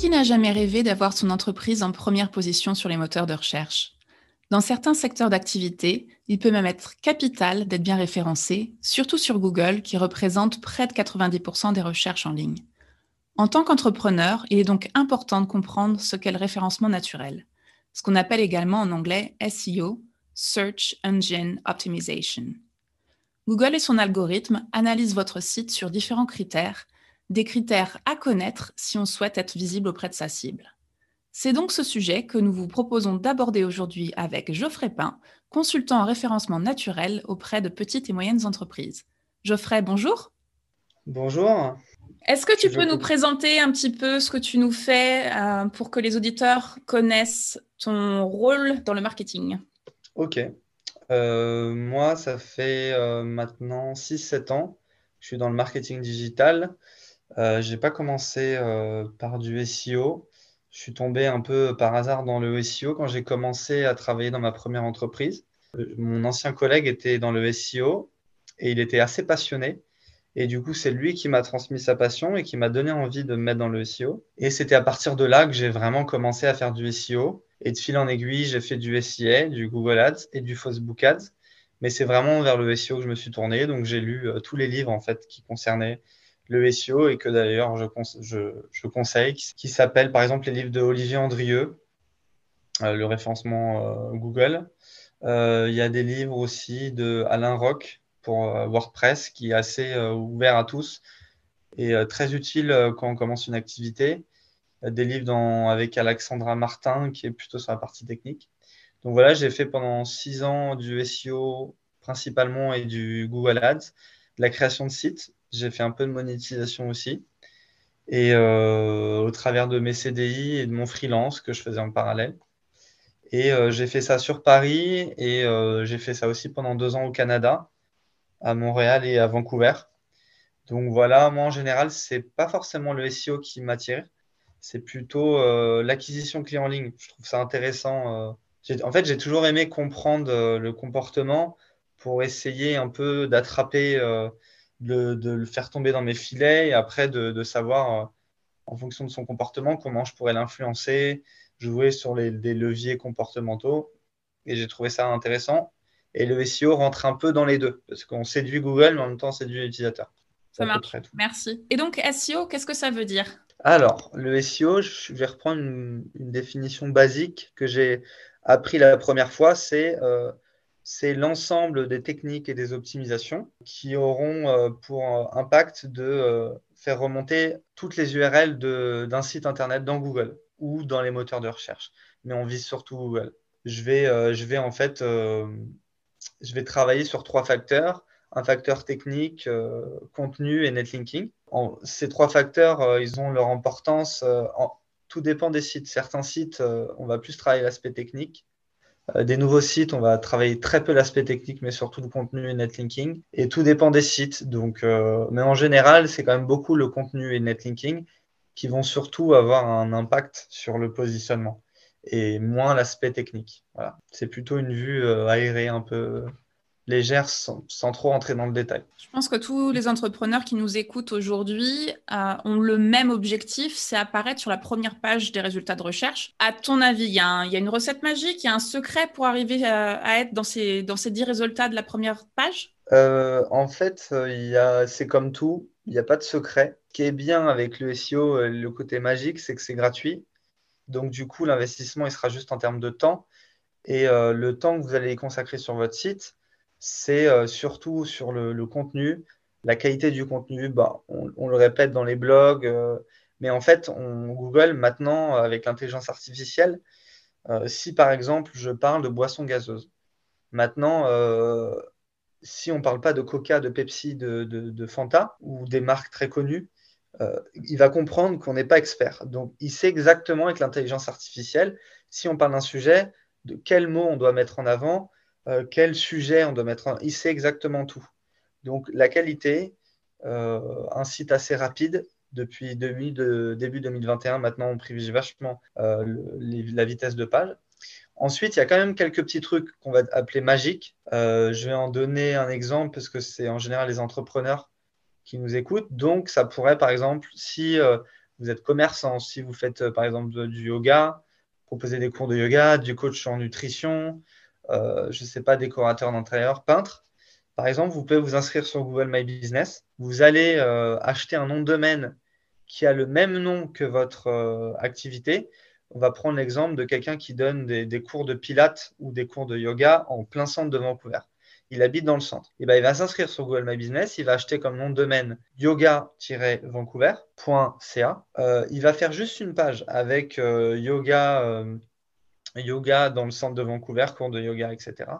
Qui n'a jamais rêvé d'avoir son entreprise en première position sur les moteurs de recherche Dans certains secteurs d'activité, il peut même être capital d'être bien référencé, surtout sur Google qui représente près de 90% des recherches en ligne. En tant qu'entrepreneur, il est donc important de comprendre ce qu'est le référencement naturel, ce qu'on appelle également en anglais SEO, Search Engine Optimization. Google et son algorithme analysent votre site sur différents critères, des critères à connaître si on souhaite être visible auprès de sa cible. C'est donc ce sujet que nous vous proposons d'aborder aujourd'hui avec Geoffrey Pain, consultant en référencement naturel auprès de petites et moyennes entreprises. Geoffrey, bonjour. Bonjour. Est-ce que tu peux nous présenter un petit peu ce que tu nous fais euh, pour que les auditeurs connaissent ton rôle dans le marketing? Ok. Euh, moi, ça fait euh, maintenant 6-7 ans. Je suis dans le marketing digital. Je n'ai pas commencé par du SEO. Je suis tombé un peu par hasard dans le SEO quand j'ai commencé à travailler dans ma première entreprise. Mon ancien collègue était dans le SEO et il était assez passionné. Et du coup, c'est lui qui m'a transmis sa passion et qui m'a donné envie de me mettre dans le SEO. Et c'était à partir de là que j'ai vraiment commencé à faire du SEO. Et de fil en aiguille, j'ai fait du SIA, du Google Ads et du Facebook Ads. Mais c'est vraiment vers le SEO que je me suis tourné. Donc, j'ai lu euh, tous les livres en fait qui concernaient le SEO et que d'ailleurs je, conseille, qui, s'appellent par exemple les livres de Olivier Andrieux, euh, le référencement euh, Google. Il y a des livres aussi de Alain Roch, pour euh, WordPress qui est assez euh, ouvert à tous et euh, très utile quand on commence une activité. Des livres avec Alexandra Martin qui est plutôt sur la partie technique. Donc voilà, j'ai fait pendant six ans du SEO principalement et du Google Ads, de la création de sites. J'ai fait un peu de monétisation aussi. Et au travers de mes CDI et de mon freelance que je faisais en parallèle. Et j'ai fait ça sur Paris et j'ai fait ça aussi pendant deux ans au Canada à Montréal et à Vancouver. Donc voilà, moi en général, c'est pas forcément le SEO qui m'attire, c'est plutôt euh, l'acquisition client en ligne. Je trouve ça intéressant. Euh. En fait, j'ai toujours aimé comprendre euh, le comportement pour essayer un peu d'attraper, de, le faire tomber dans mes filets et après de, savoir, en fonction de son comportement, comment je pourrais l'influencer, jouer sur les, des leviers comportementaux. Et j'ai trouvé ça intéressant. Et le SEO rentre un peu dans les deux, parce qu'on séduit Google, mais en même temps, on séduit l'utilisateur. Ça marche. Merci. Et donc, SEO, qu'est-ce que ça veut dire? Alors, le SEO, je vais reprendre une, définition basique que j'ai appris la première fois, euh, c'est l'ensemble des techniques et des optimisations qui auront euh, pour euh, impact de faire remonter toutes les URL d'un site Internet dans Google ou dans les moteurs de recherche. Mais on vise surtout Google. Je vais, je vais en fait je vais travailler sur trois facteurs. Un facteur technique, euh, contenu et netlinking. ces trois facteurs, euh, ils ont leur importance. Euh, tout dépend des sites. Certains sites, on va plus travailler l'aspect technique. Des nouveaux sites, on va travailler très peu l'aspect technique, mais surtout le contenu et netlinking. Et tout dépend des sites. Donc, mais en général, c'est quand même beaucoup le contenu et netlinking qui vont surtout avoir un impact sur le positionnement et moins l'aspect technique. Voilà. C'est plutôt une vue euh, aérée un peu légère sans, trop entrer dans le détail. Je pense que tous les entrepreneurs qui nous écoutent aujourd'hui euh, ont le même objectif, c'est apparaître sur la première page des résultats de recherche. À ton avis, il y, a une recette magique, il y a un secret pour arriver à, être dans ces, dans ces 10 résultats de la première page? Euh, En fait, c'est comme tout, il n'y a pas de secret. Ce qui est bien avec le SEO, le côté magique, c'est que c'est gratuit. Donc, du coup, l'investissement, il sera juste en termes de temps. Et euh, le temps que vous allez consacrer sur votre site, c'est euh, surtout sur le, contenu, la qualité du contenu. Bah, on, le répète dans les blogs, euh, mais en fait, on, Google, maintenant, avec l'intelligence artificielle, si par exemple, je parle de boissons gazeuses, maintenant, si on ne parle pas de Coca, de Pepsi, de Fanta ou des marques très connues, euh, il va comprendre qu'on n'est pas expert. Donc, il sait exactement avec l'intelligence artificielle, si on parle d'un sujet, de quel mot on doit mettre en avant, euh, quel sujet on doit mettre en. Il sait exactement tout. Donc, la qualité, euh, un site assez rapide, depuis début, début 2021, maintenant, on privilégie vachement la vitesse de page. Ensuite, il y a quand même quelques petits trucs qu'on va appeler magiques. je vais en donner un exemple parce que c'est en général les entrepreneurs qui nous écoutent. Donc, ça pourrait, par exemple, si euh, vous êtes commerçant, si vous faites par exemple du yoga, proposez des cours de yoga, du coach en nutrition, je ne sais pas, décorateur d'intérieur, peintre, par exemple, vous pouvez vous inscrire sur Google My Business. Vous allez euh, acheter un nom de domaine qui a le même nom que votre euh, activité. On va prendre l'exemple de quelqu'un qui donne des, cours de pilates ou des cours de yoga en plein centre de Vancouver. Il habite dans le centre. Et ben, il va s'inscrire sur Google My Business. Il va acheter comme nom de domaine yoga-vancouver.ca. Euh, il va faire juste une page avec yoga, yoga dans le centre de Vancouver, cours de yoga, etc.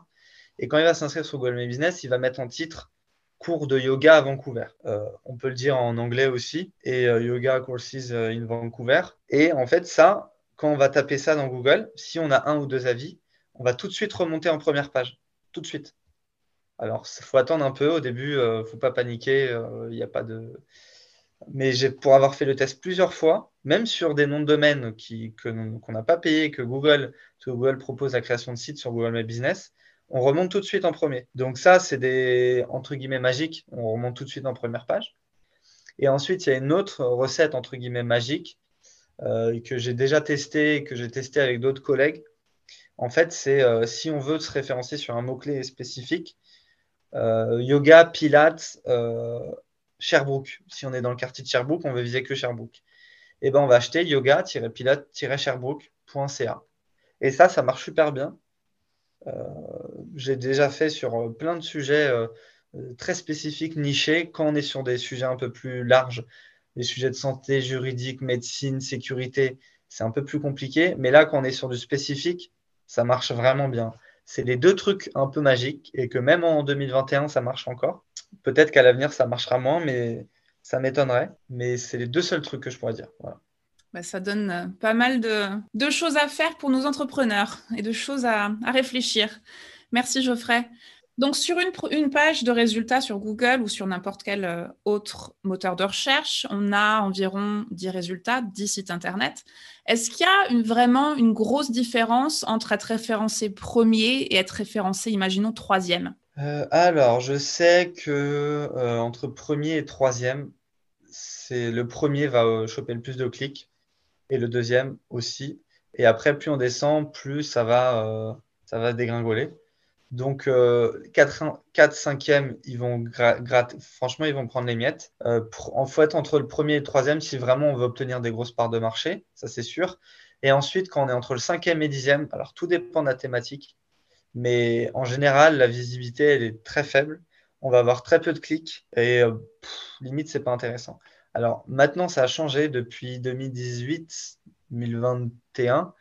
Et quand il va s'inscrire sur Google My Business, il va mettre en titre cours de yoga à Vancouver. Euh, on peut le dire en anglais aussi, et euh, yoga courses euh, in Vancouver. Et en fait, ça, quand on va taper ça dans Google, si on a un ou deux avis, on va tout de suite remonter en première page. Tout de suite. Alors, il faut attendre un peu. Au début, il ne faut pas paniquer. Il n'y a pas de. Mais pour avoir fait le test plusieurs fois, même sur des noms de domaine qu'on n'a pas payé, que Google, Google propose la création de sites sur Google My Business, on remonte tout de suite en premier. Donc ça, c'est des, entre guillemets, magiques. On remonte tout de suite en première page. Et ensuite, il y a une autre recette, entre guillemets, magique, euh, que j'ai déjà testé, que j'ai testé avec d'autres collègues. En fait, c'est euh, si on veut se référencer sur un mot-clé spécifique, euh, yoga, pilates, Sherbrooke. Si on est dans le quartier de Sherbrooke, on veut viser que Sherbrooke. Et eh ben, on va acheter yoga-pilates-sherbrooke.ca. Et ça, ça marche super bien. Euh, j'ai déjà fait sur euh, plein de sujets euh, très spécifiques, nichés. Quand on est sur des sujets un peu plus larges, des sujets de santé, juridique, médecine, sécurité, c'est un peu plus compliqué. Mais là, quand on est sur du spécifique, ça marche vraiment bien. C'est les deux trucs un peu magiques et que même en 2021, ça marche encore. Peut-être qu'à l'avenir, ça marchera moins, mais ça m'étonnerait. Mais c'est les deux seuls trucs que je pourrais dire. Bah, ça donne euh, pas mal de, choses à faire pour nos entrepreneurs et de choses à, réfléchir. Merci Geoffrey. Donc sur une, page de résultats sur Google ou sur n'importe quel euh, autre moteur de recherche, on a environ 10 résultats, 10 sites Internet. Est-ce qu'il y a vraiment une grosse différence entre être référencé premier et être référencé, imaginons, troisième? Euh, Alors, je sais que entre premier et troisième, c'est le premier va choper le plus de clics et le deuxième aussi. Et après, plus on descend, plus ça va, euh, ça va dégringoler. Donc, 4, 4 5e, ils vont. Franchement, ils vont prendre les miettes. Euh, en fait, entre le premier et le troisième, si vraiment on veut obtenir des grosses parts de marché, ça c'est sûr. Et ensuite, quand on est entre le cinquième et dixième, alors tout dépend de la thématique, mais en général, la visibilité, elle est très faible. On va avoir très peu de clics et euh, limite, c'est pas intéressant. Alors maintenant, ça a changé depuis 2018-2021.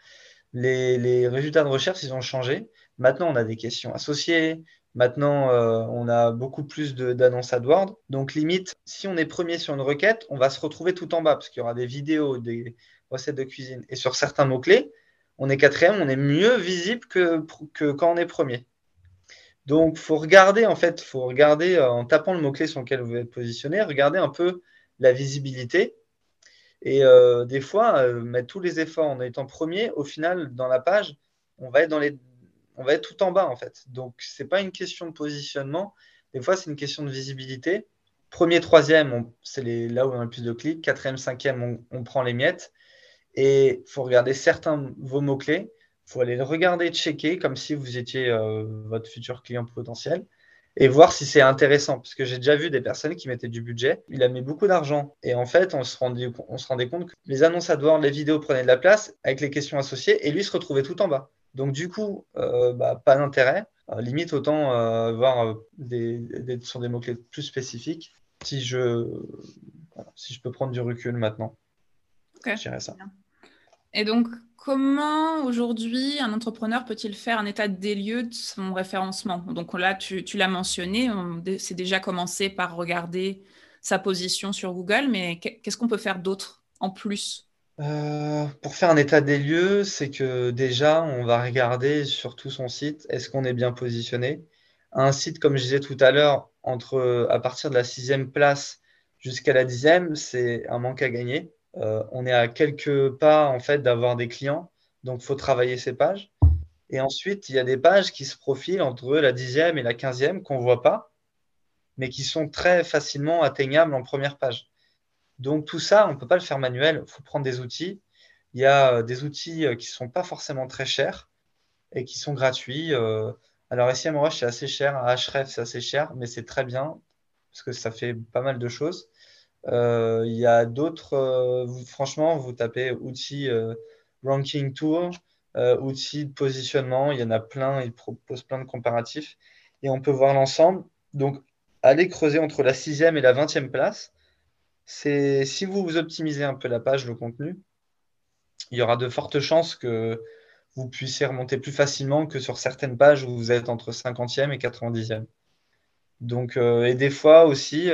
Les, résultats de recherche, ils ont changé. Maintenant, on a des questions associées. Maintenant, euh, on a beaucoup plus d'annonces AdWords. Donc, limite, si on est premier sur une requête, on va se retrouver tout en bas parce qu'il y aura des vidéos, des recettes de cuisine. Et sur certains mots-clés, on est quatrième, on est mieux visible que, que quand on est premier. Donc, il faut regarder, en fait, faut regarder euh, en tapant le mot-clé sur lequel vous êtes positionné, regarder un peu la visibilité. Et euh, des fois, mettre tous les efforts en étant premier, au final, dans la page, on va être, dans les... on va être tout en bas, en fait. Donc, ce n'est pas une question de positionnement. Des fois, c'est une question de visibilité. Premier, troisième, c'est là où on a le plus de clics. Quatrième, cinquième, on, prend les miettes. Et il faut regarder certains vos mots-clés. Il faut aller le regarder, checker, comme si vous étiez euh, votre futur client potentiel et voir si c'est intéressant. Parce que j'ai déjà vu des personnes qui mettaient du budget, il a mis beaucoup d'argent. Et en fait, on se, rendait, compte que les annonces les vidéos prenaient de la place avec les questions associées et lui se retrouvait tout en bas. Donc du coup, euh, bah, pas d'intérêt. Euh, limite, autant euh, voir des, sur des mots-clés plus spécifiques si je, si je peux prendre du recul maintenant. Ok. Je dirais ça. Et donc, Comment aujourd'hui un entrepreneur peut-il faire un état des lieux de son référencement? Donc là, tu, l'as mentionné, c'est déjà commencé par regarder sa position sur Google, mais qu'est-ce qu'on peut faire d'autre en plus? Euh, Pour faire un état des lieux, c'est que déjà, on va regarder sur tout son site, est-ce qu'on est bien positionné? Un site, comme je disais tout à l'heure, entre à partir de la sixième place jusqu'à la dixième, c'est un manque à gagner. Euh, on est à quelques pas en fait d'avoir des clients, donc faut travailler ces pages. Et ensuite, il y a des pages qui se profilent entre la dixième et la quinzième qu'on voit pas, mais qui sont très facilement atteignables en première page. Donc tout ça, on ne peut pas le faire manuel, il faut prendre des outils. Il y a des outils qui ne sont pas forcément très chers et qui sont gratuits. Alors SEMrush, c'est assez cher, Href, c'est assez cher, mais c'est très bien parce que ça fait pas mal de choses. Euh, il y a d'autres, euh, franchement, vous tapez outils euh, ranking tour, outils de positionnement, il y en a plein, ils proposent plein de comparatifs et on peut voir l'ensemble. Donc, allez creuser entre la sixième et la vingtième place. C'est si vous optimisez un peu la page, le contenu, il y aura de fortes chances que vous puissiez remonter plus facilement que sur certaines pages où vous êtes entre 50e et 90e. Donc, et des fois aussi,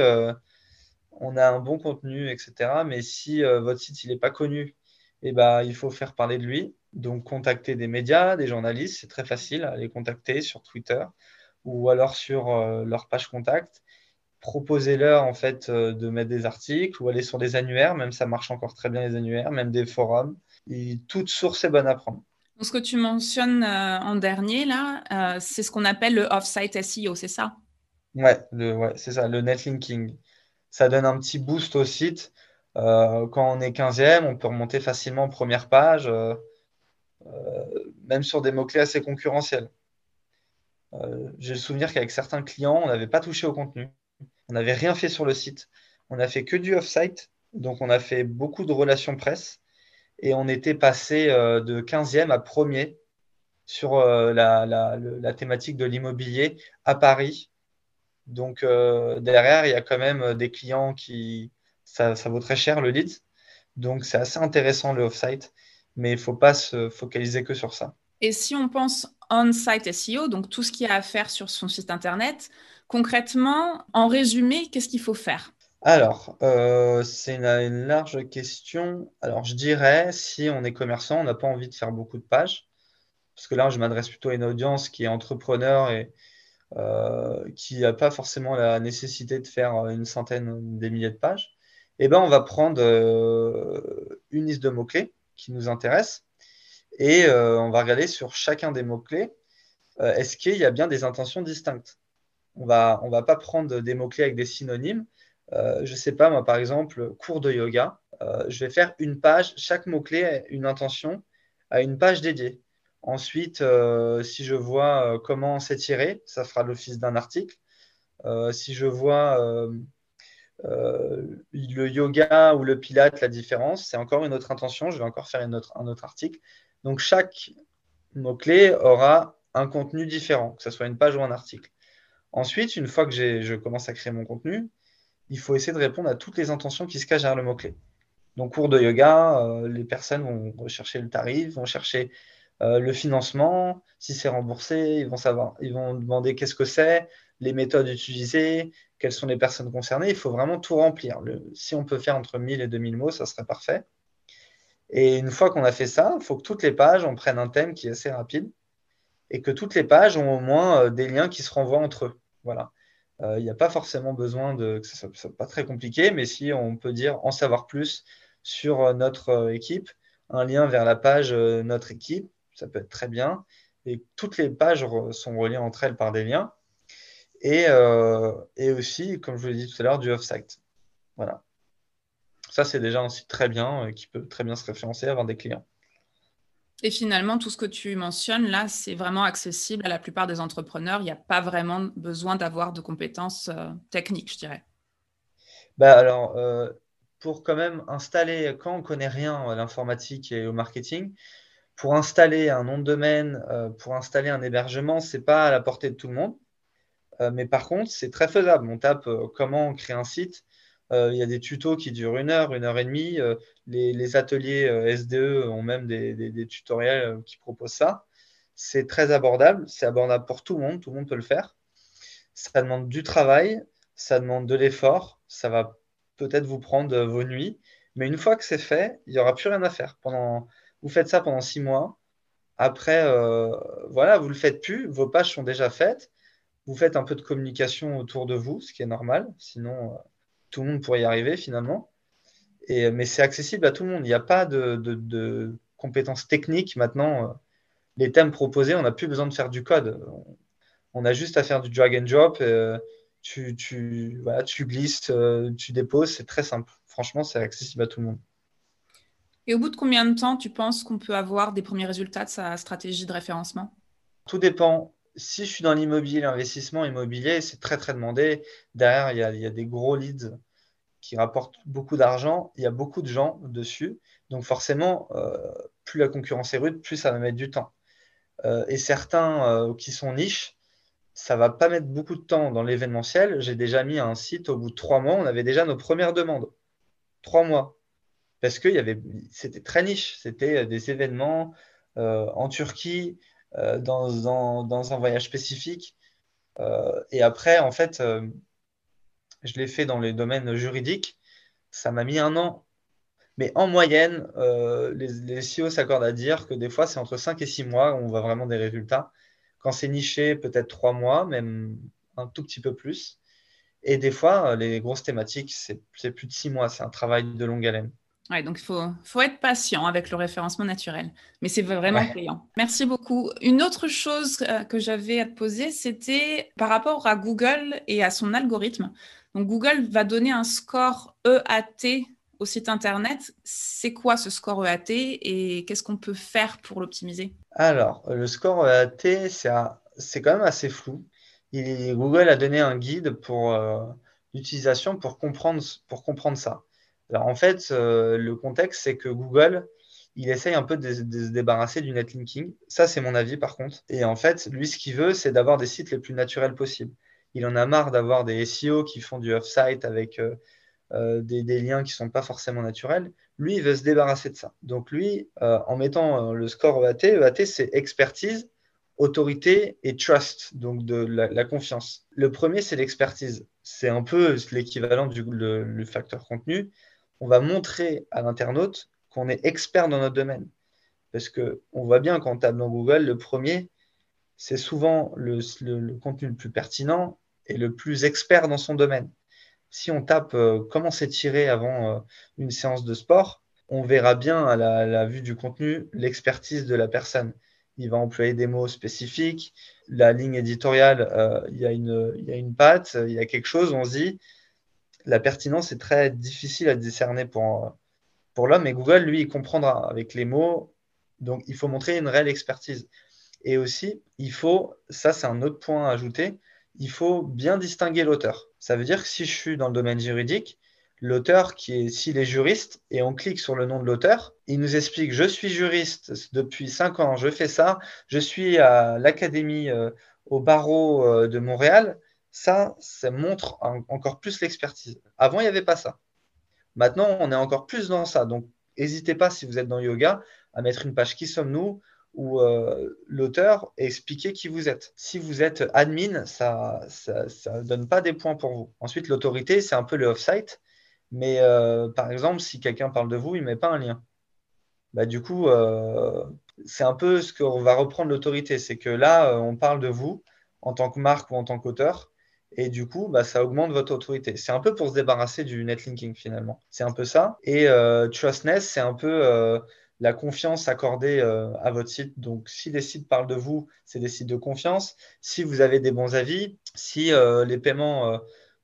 on a un bon contenu, etc. Mais si euh, votre site n'est pas connu, eh ben, il faut faire parler de lui. Donc, contacter des médias, des journalistes, c'est très facile à les contacter sur Twitter ou alors sur euh, leur page contact. Proposez-leur en fait euh, de mettre des articles ou aller sur des annuaires, même ça marche encore très bien les annuaires, même des forums. Et toute source est bonne à prendre. ce que tu mentionnes en dernier là, c'est ce qu'on appelle le off-site SEO, c'est ça? Ouais, ouais c'est ça, le netlinking ça donne un petit boost au site. Euh, quand on est 15e, on peut remonter facilement en première page, euh, euh, même sur des mots-clés assez concurrentiels. J'ai le souvenir qu'avec certains clients, on n'avait pas touché au contenu. On n'avait rien fait sur le site. On n'a fait que du off-site. Donc, on a fait beaucoup de relations presse. Et on était passé de 15e à premier sur la, la, thématique de l'immobilier à Paris donc euh, derrière, il y a quand même euh, des clients qui ça, vaut très cher le lead. Donc c'est assez intéressant le off-site, mais il ne faut pas se focaliser que sur ça. Et si on pense on-site SEO, donc tout ce qu'il y a à faire sur son site internet, concrètement, en résumé, qu'est-ce qu'il faut faire? Alors, euh, c'est une, large question. Alors, je dirais, si on est commerçant, on n'a pas envie de faire beaucoup de pages, parce que là, je m'adresse plutôt à une audience qui est entrepreneur et, euh, qui n'a pas forcément la nécessité de faire une centaine, des milliers de pages, eh ben, on va prendre euh, une liste de mots-clés qui nous intéresse et euh, on va regarder sur chacun des mots-clés, est-ce qu'il y a bien des intentions distinctes? On va, va pas prendre des mots-clés avec des synonymes. je ne sais pas, moi, par exemple, cours de yoga, je vais faire une page, chaque mot-clé une intention à une page dédiée. Ensuite, euh, si je vois euh, comment s'étirer, ça fera l'office d'un article. Euh, si je vois le yoga ou le pilate, la différence, c'est encore une autre intention. Je vais encore faire un autre article. Donc, chaque mot-clé aura un contenu différent, que ce soit une page ou un article. Ensuite, une fois que je commence à créer mon contenu, il faut essayer de répondre à toutes les intentions qui se cachent derrière le mot-clé. Donc, cours de yoga, les personnes vont rechercher le tarif, vont chercher euh, le financement, si c'est remboursé, ils vont savoir, ils vont demander qu'est-ce que c'est, les méthodes utilisées, quelles sont les personnes concernées. Il faut vraiment tout remplir. si on peut faire entre 1000 et 2000 mots, ça serait parfait. Et une fois qu'on a fait ça, il faut que toutes les pages, on prenne un thème qui est assez rapide et que toutes les pages ont au moins euh, des liens qui se renvoient entre eux. Voilà. Euh, il n'y a pas forcément besoin de que ce soit pas très compliqué, mais si on peut dire en savoir plus sur notre équipe, un lien vers la page notre équipe, ça peut être très bien. Et toutes les pages sont reliées entre elles par des liens. Et, euh, aussi, comme je vous l'ai dit tout à l'heure, du off-site. Voilà. Ça, c'est déjà un site très bien, euh, qui peut très bien se référencer, avoir des clients. Et finalement, tout ce que tu mentionnes là, c'est vraiment accessible à la plupart des entrepreneurs. Il n'y a pas vraiment besoin d'avoir de compétences euh, techniques, je dirais. Bah alors, pour quand même installer, quand on ne connaît rien à l'informatique et au marketing, pour installer un nom de domaine, euh, pour installer un hébergement, ce n'est pas à la portée de tout le monde. Euh, mais par contre, c'est très faisable. On tape euh, comment créer un site. Il y a des tutos qui durent une heure, une heure et demie. Les, ateliers SDE ont même des, tutoriels qui proposent ça. C'est très abordable. C'est abordable pour tout le monde. Tout le monde peut le faire. Ça demande du travail. Ça demande de l'effort. Ça va peut-être vous prendre vos nuits. Mais une fois que c'est fait, il n'y aura plus rien à faire. Pendant, vous faites ça pendant six mois. Après, euh, voilà, vous ne le faites plus. Vos pages sont déjà faites. Vous faites un peu de communication autour de vous, ce qui est normal. Sinon, euh, tout le monde pourrait y arriver finalement. Et, mais c'est accessible à tout le monde. Il n'y a pas de, compétences techniques maintenant. Euh, les thèmes proposés, on n'a plus besoin de faire du code. On a juste à faire du drag and drop. tu, tu, tu glisses, tu déposes. C'est très simple. Franchement, c'est accessible à tout le monde. Et au bout de combien de temps tu penses qu'on peut avoir des premiers résultats de sa stratégie de référencement? Tout dépend. Si je suis dans l'immobilier, l'investissement immobilier, c'est très très demandé. Derrière, il y, a, des gros leads qui rapportent beaucoup d'argent. Il y a beaucoup de gens dessus. Donc forcément, euh, plus la concurrence est rude, plus ça va mettre du temps. Euh, et certains euh, qui sont niches, ça va pas mettre beaucoup de temps dans l'événementiel. J'ai déjà mis un site au bout de trois mois, on avait déjà nos premières demandes. Trois mois. Parce que c'était très niche. C'était des événements en Turquie, dans, dans, un voyage spécifique. et après, en fait, je l'ai fait dans les domaines juridiques. Ça m'a mis un an mais en moyenne, euh, les, les CEO s'accordent à dire que des fois, c'est entre 5 et 6 mois où on voit vraiment des résultats. Quand c'est niché, peut-être 3 mois, même un tout petit peu plus. Et des fois, euh, les grosses thématiques, c'est plus de 6 mois. C'est un travail de longue haleine. Ouais, donc il faut, faut, être patient avec le référencement naturel. Mais c'est vraiment payant. Merci beaucoup. Une autre chose euh, que j'avais à te poser, c'était par rapport à Google et à son algorithme. Donc Google va donner un score EAT au site internet, c'est quoi ce score EAT et qu'est-ce qu'on peut faire pour l'optimiser? Alors, le score EAT, c'est quand même assez flou. Google a donné un guide pour euh, l'utilisation pour comprendre, pour comprendre ça. En fait, euh, le contexte, c'est que Google, il essaye un peu de, se débarrasser du netlinking. Ça, c'est mon avis, par contre. Et en fait, lui, ce qu'il veut, c'est d'avoir des sites les plus naturels possibles. Il en a marre d'avoir des SEO qui font du off-site avec... Euh, euh, des, liens qui ne sont pas forcément naturels, lui, il veut se débarrasser de ça. Donc lui, en mettant le score EAT, EAT, c'est expertise, autorité et trust, donc de la, confiance. Le premier, c'est l'expertise. C'est un peu l'équivalent du facteur contenu. On va montrer à l'internaute qu'on est expert dans notre domaine. Parce qu'on voit bien quand on tape dans Google, le premier, c'est souvent le, contenu le plus pertinent et le plus expert dans son domaine si on tape euh, comment s'étirer avant euh, une séance de sport, on verra bien à la, vue du contenu l'expertise de la personne. Il va employer des mots spécifiques. La ligne éditoriale, euh, il, y y a une patte, il y a quelque chose, on se dit. La pertinence est très difficile à discerner pour, pour l'homme, et Google, lui, il comprendra avec les mots. Donc, il faut montrer une réelle expertise. Et aussi, il faut, ça c'est un autre point à ajouter, il faut bien distinguer l'auteur. Ça veut dire que si je suis dans le domaine juridique, l'auteur qui est, s'il est juriste, et on clique sur le nom de l'auteur, il nous explique, je suis juriste depuis 5 ans, je fais ça, je suis à l'académie euh, au barreau euh, de Montréal, ça, ça montre encore plus l'expertise. Avant, il n'y avait pas ça. Maintenant, on est encore plus dans ça. Donc, n'hésitez pas, si vous êtes dans yoga, à mettre une page qui sommes-nous ou euh, l'auteur expliquer qui vous êtes. Si vous êtes admin, ça ne donne pas des points pour vous. Ensuite, l'autorité, c'est un peu le off-site. Mais euh, par exemple, si quelqu'un parle de vous, il ne met pas un lien. Bah, du coup, euh, c'est un peu ce qu'on va reprendre l'autorité. C'est que là, on parle de vous en tant que marque ou en tant qu'auteur. Et du coup, bah, ça augmente votre autorité. C'est un peu pour se débarrasser du netlinking finalement. C'est un peu ça. Et Trustness, c'est un peu la confiance accordée euh, à votre site. Donc, si les sites parlent de vous, c'est des sites de confiance. Si vous avez des bons avis, si euh, les paiements euh,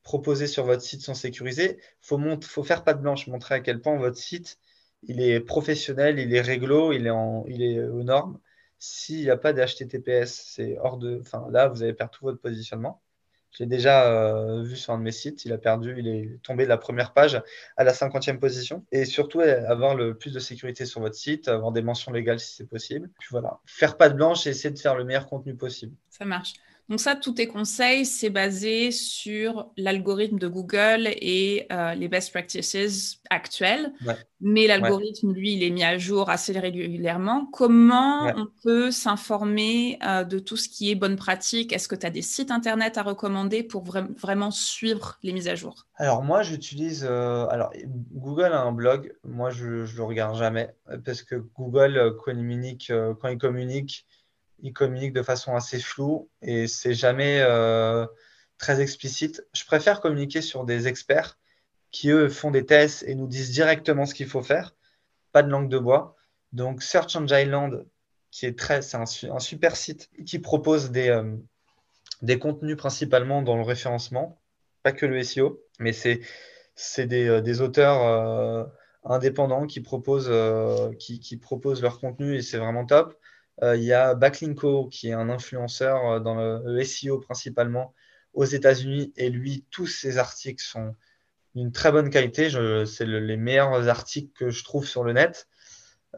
proposés sur votre site sont sécurisés, il faut, faire pas de blanche, montrer à quel point votre site il est professionnel, il est réglo, il est, en, il est aux normes. S'il n'y a pas d'HTTPS, c'est hors de. Enfin, là, vous allez perdre tout votre positionnement. J'ai déjà euh, vu sur un de mes sites, il a perdu, il est tombé de la première page à la cinquantième position. Et surtout, avoir le plus de sécurité sur votre site, avoir des mentions légales si c'est possible. Puis voilà, faire pas de blanche et essayer de faire le meilleur contenu possible. Ça marche. Donc ça, tous tes conseils, c'est basé sur l'algorithme de Google et euh, les best practices actuelles. Mais l'algorithme, lui, il est mis à jour assez régulièrement. Comment on peut s'informer euh, de tout ce qui est bonne pratique? Est-ce que tu as des sites Internet à recommander pour vraiment suivre les mises à jour? Alors moi, j'utilise... Euh, alors, Google a un blog. Moi, je ne le regarde jamais parce que Google communique, quand il communique, ils communiquent de façon assez floue et c'est jamais euh, très explicite. Je préfère communiquer sur des experts qui, eux, font des tests et nous disent directement ce qu'il faut faire. Pas de langue de bois. Donc, Search Engine Land, qui est très, c'est un, super site qui propose des, euh, des contenus principalement dans le référencement, pas que le SEO, mais c'est c'est des, auteurs indépendants qui proposent, qui, qui, proposent leur contenu et c'est vraiment top. Il y a Backlinko qui est un influenceur dans le SEO principalement aux États-Unis et lui, tous ses articles sont d'une très bonne qualité. C'est les meilleurs articles que je trouve sur le net.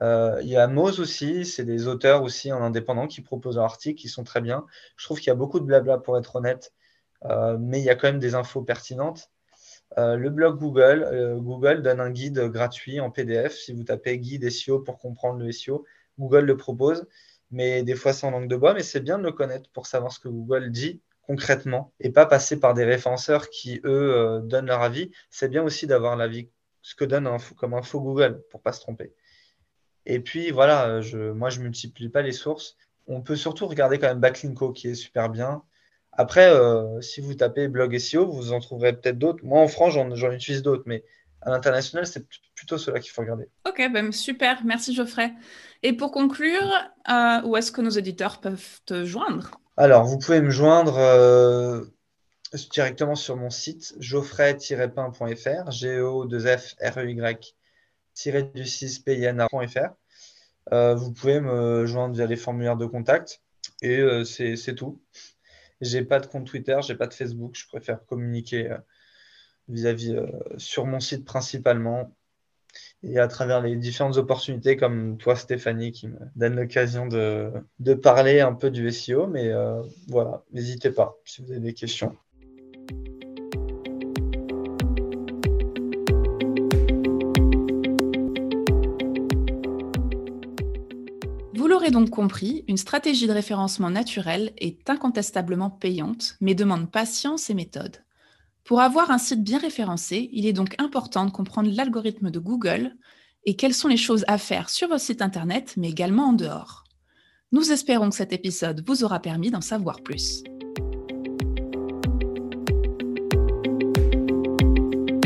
Euh, il y a Moz aussi, c'est des auteurs aussi en indépendant qui proposent leurs articles qui sont très bien. Je trouve qu'il y a beaucoup de blabla pour être honnête, euh, mais il y a quand même des infos pertinentes. Euh, le blog Google, Google donne un guide gratuit en PDF. Si vous tapez guide SEO pour comprendre le SEO, Google le propose, mais des fois c'est en langue de bois, mais c'est bien de le connaître pour savoir ce que Google dit concrètement et pas passer par des référenceurs qui, eux, donnent leur avis. C'est bien aussi d'avoir l'avis, ce que donne un, comme info Google pour pas se tromper. Et puis voilà, euh, je, moi je multiplie pas les sources. On peut surtout regarder quand même Backlinko qui est super bien. Après, euh, si vous tapez blog SEO, vous en trouverez peut-être d'autres. Moi en France, j'en utilise d'autres, mais à l'international, c'est plutôt ceux-là qu'il faut regarder. Ok, ben super, merci Geoffrey. Et pour conclure, euh, où est-ce que nos auditeurs peuvent te joindre? Alors, vous pouvez me joindre directement sur mon site geoffrey-pain.fr, g o 2 f r e y du 6 euh, vous pouvez me joindre via les formulaires de contact et euh, c'est tout. J'ai pas de compte Twitter, j'ai pas de Facebook, je préfère communiquer euh, vis-à-vis sur mon site principalement et à travers les différentes opportunités comme toi Stéphanie qui me donne l'occasion de, parler un peu du SEO. Mais voilà, n'hésitez pas si vous avez des questions. donc compris, une stratégie de référencement naturel est incontestablement payante, mais demande patience et méthode. Pour avoir un site bien référencé, il est donc important de comprendre l'algorithme de Google et quelles sont les choses à faire sur votre site Internet, mais également en dehors. Nous espérons que cet épisode vous aura permis d'en savoir plus.